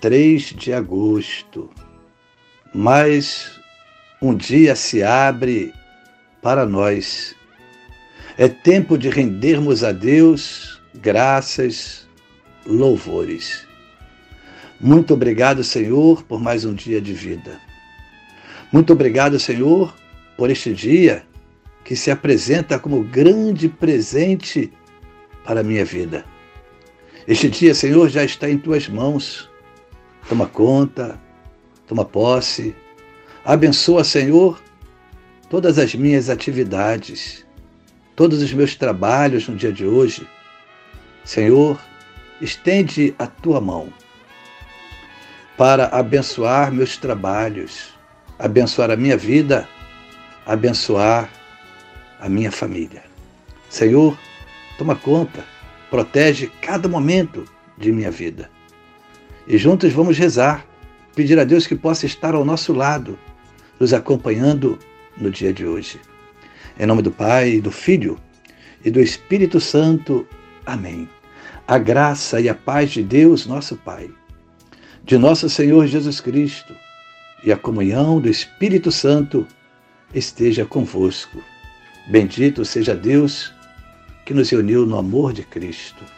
3 de agosto. Mais um dia se abre para nós. É tempo de rendermos a Deus graças, louvores. Muito obrigado, Senhor, por mais um dia de vida. Muito obrigado, Senhor, por este dia que se apresenta como grande presente para a minha vida. Este dia, Senhor, já está em tuas mãos. Toma conta, toma posse. Abençoa, Senhor, todas as minhas atividades, todos os meus trabalhos no dia de hoje. Senhor, estende a tua mão para abençoar meus trabalhos, abençoar a minha vida, abençoar a minha família. Senhor, toma conta, protege cada momento de minha vida. E juntos vamos rezar, pedir a Deus que possa estar ao nosso lado, nos acompanhando no dia de hoje. Em nome do Pai, do Filho e do Espírito Santo. Amém. A graça e a paz de Deus, nosso Pai, de nosso Senhor Jesus Cristo e a comunhão do Espírito Santo esteja convosco. Bendito seja Deus que nos uniu no amor de Cristo.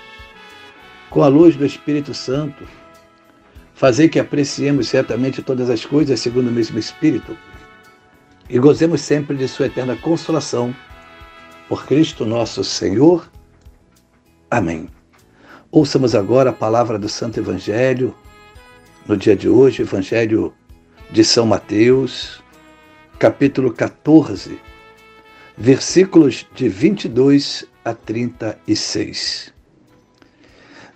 com a luz do Espírito Santo, fazer que apreciemos certamente todas as coisas segundo o mesmo Espírito e gozemos sempre de Sua eterna consolação. Por Cristo nosso Senhor. Amém. Ouçamos agora a palavra do Santo Evangelho, no dia de hoje, Evangelho de São Mateus, capítulo 14, versículos de 22 a 36.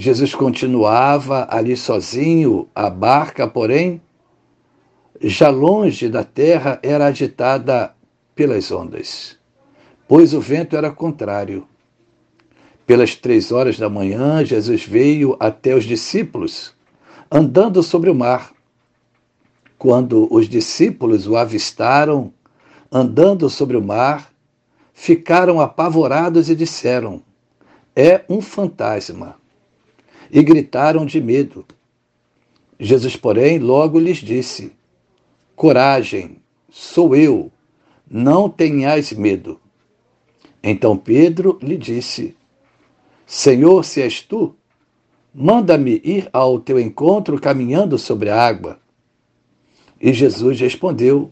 Jesus continuava ali sozinho, a barca, porém, já longe da terra, era agitada pelas ondas, pois o vento era contrário. Pelas três horas da manhã, Jesus veio até os discípulos, andando sobre o mar. Quando os discípulos o avistaram, andando sobre o mar, ficaram apavorados e disseram: É um fantasma e gritaram de medo. Jesus, porém, logo lhes disse: Coragem, sou eu, não tenhais medo. Então Pedro lhe disse: Senhor, se és tu, manda-me ir ao teu encontro caminhando sobre a água. E Jesus respondeu: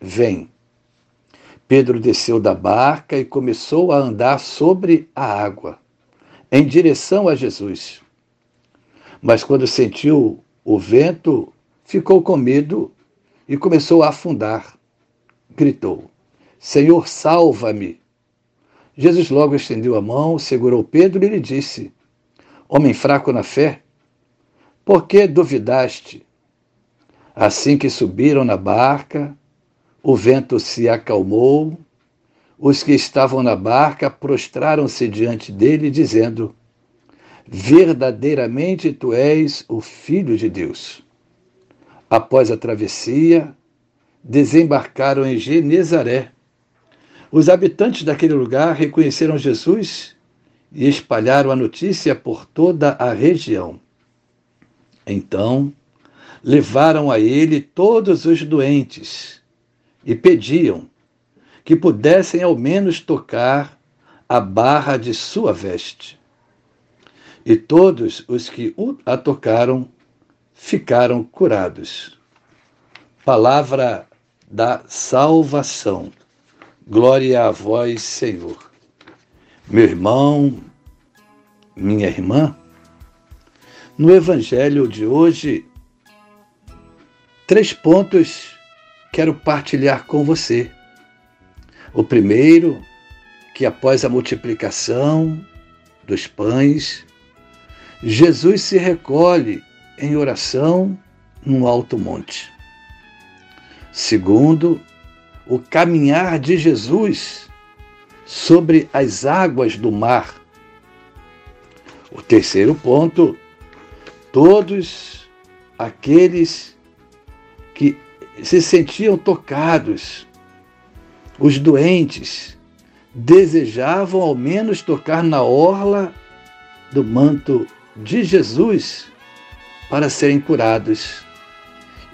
Vem. Pedro desceu da barca e começou a andar sobre a água, em direção a Jesus. Mas quando sentiu o vento, ficou com medo e começou a afundar. Gritou: Senhor, salva-me! Jesus logo estendeu a mão, segurou Pedro e lhe disse: Homem fraco na fé, por que duvidaste? Assim que subiram na barca, o vento se acalmou, os que estavam na barca prostraram-se diante dele, dizendo: verdadeiramente tu és o Filho de Deus. Após a travessia, desembarcaram em Genezaré. Os habitantes daquele lugar reconheceram Jesus e espalharam a notícia por toda a região. Então, levaram a ele todos os doentes e pediam que pudessem ao menos tocar a barra de sua veste. E todos os que a tocaram ficaram curados. Palavra da salvação. Glória a vós, Senhor. Meu irmão, minha irmã, no Evangelho de hoje, três pontos quero partilhar com você. O primeiro, que após a multiplicação dos pães, Jesus se recolhe em oração num alto monte. Segundo, o caminhar de Jesus sobre as águas do mar. O terceiro ponto, todos aqueles que se sentiam tocados, os doentes, desejavam ao menos tocar na orla do manto de Jesus para serem curados.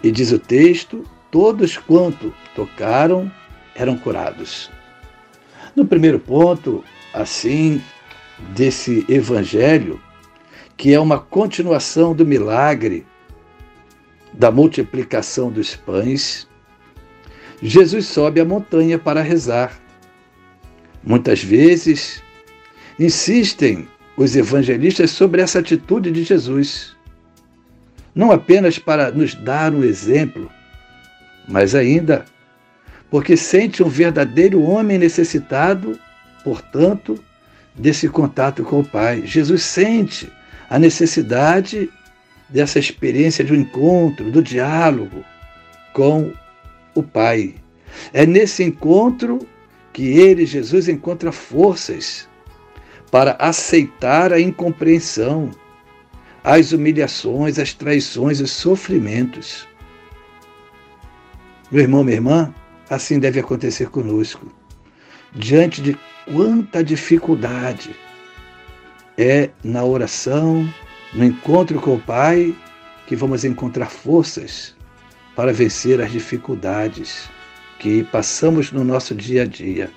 E diz o texto: todos quanto tocaram eram curados. No primeiro ponto, assim, desse evangelho, que é uma continuação do milagre da multiplicação dos pães, Jesus sobe a montanha para rezar. Muitas vezes insistem os evangelistas sobre essa atitude de Jesus, não apenas para nos dar um exemplo, mas ainda porque sente um verdadeiro homem necessitado, portanto, desse contato com o Pai. Jesus sente a necessidade dessa experiência de um encontro, do diálogo com o Pai. É nesse encontro que ele, Jesus, encontra forças para aceitar a incompreensão, as humilhações, as traições, os sofrimentos. Meu irmão, minha irmã, assim deve acontecer conosco. Diante de quanta dificuldade é na oração, no encontro com o Pai, que vamos encontrar forças para vencer as dificuldades que passamos no nosso dia a dia.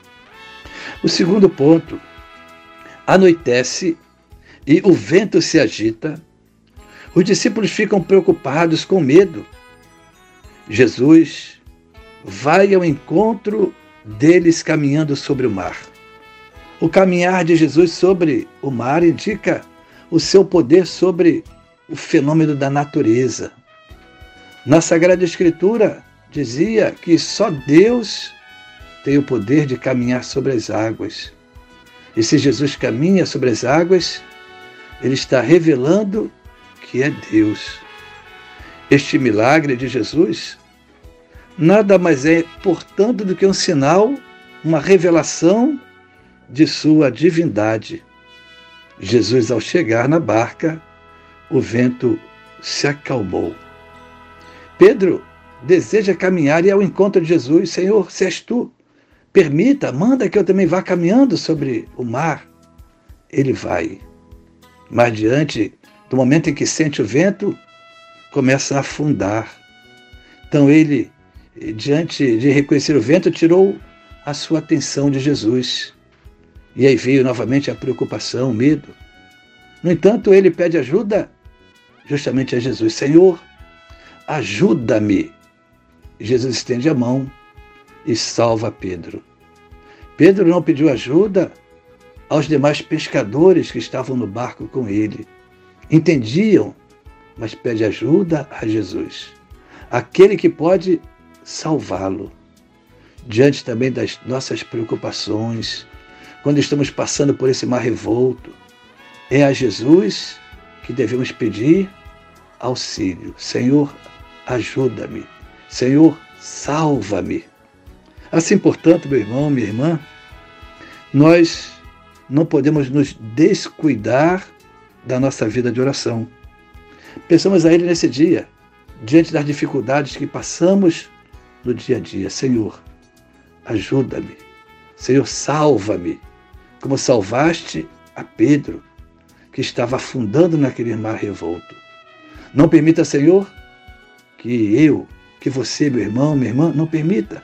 O segundo ponto, anoitece e o vento se agita. Os discípulos ficam preocupados com medo. Jesus vai ao encontro deles caminhando sobre o mar. O caminhar de Jesus sobre o mar indica o seu poder sobre o fenômeno da natureza. Na Sagrada Escritura dizia que só Deus tem o poder de caminhar sobre as águas. E se Jesus caminha sobre as águas, ele está revelando que é Deus. Este milagre de Jesus nada mais é, portanto, do que um sinal, uma revelação de sua divindade. Jesus, ao chegar na barca, o vento se acalmou. Pedro deseja caminhar e ao encontro de Jesus, Senhor, se és tu, permita, manda que eu também vá caminhando sobre o mar. Ele vai. Mas diante do momento em que sente o vento, começa a afundar. Então ele diante de reconhecer o vento, tirou a sua atenção de Jesus. E aí veio novamente a preocupação, o medo. No entanto, ele pede ajuda justamente a Jesus: Senhor, ajuda-me. Jesus estende a mão e salva Pedro. Pedro não pediu ajuda aos demais pescadores que estavam no barco com ele. Entendiam, mas pede ajuda a Jesus, aquele que pode salvá-lo. Diante também das nossas preocupações, quando estamos passando por esse mar revolto, é a Jesus que devemos pedir auxílio. Senhor, ajuda-me. Senhor, salva-me. Assim, portanto, meu irmão, minha irmã, nós não podemos nos descuidar da nossa vida de oração. Pensamos a Ele nesse dia. diante das dificuldades que passamos no dia a dia. Senhor, ajuda-me. Senhor, salva-me, como salvaste a Pedro, que estava afundando naquele mar revolto. Não permita, Senhor, que eu, que você, meu irmão, minha irmã, não permita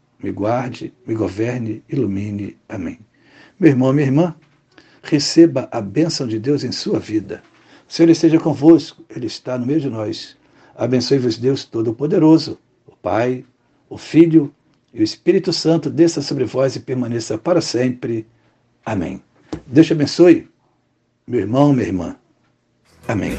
me guarde, me governe, ilumine. Amém. Meu irmão, minha irmã, receba a bênção de Deus em sua vida. O Senhor esteja convosco, Ele está no meio de nós. Abençoe-vos, Deus Todo-Poderoso, o Pai, o Filho e o Espírito Santo, desça sobre vós e permaneça para sempre. Amém. Deus te abençoe, meu irmão, minha irmã. Amém.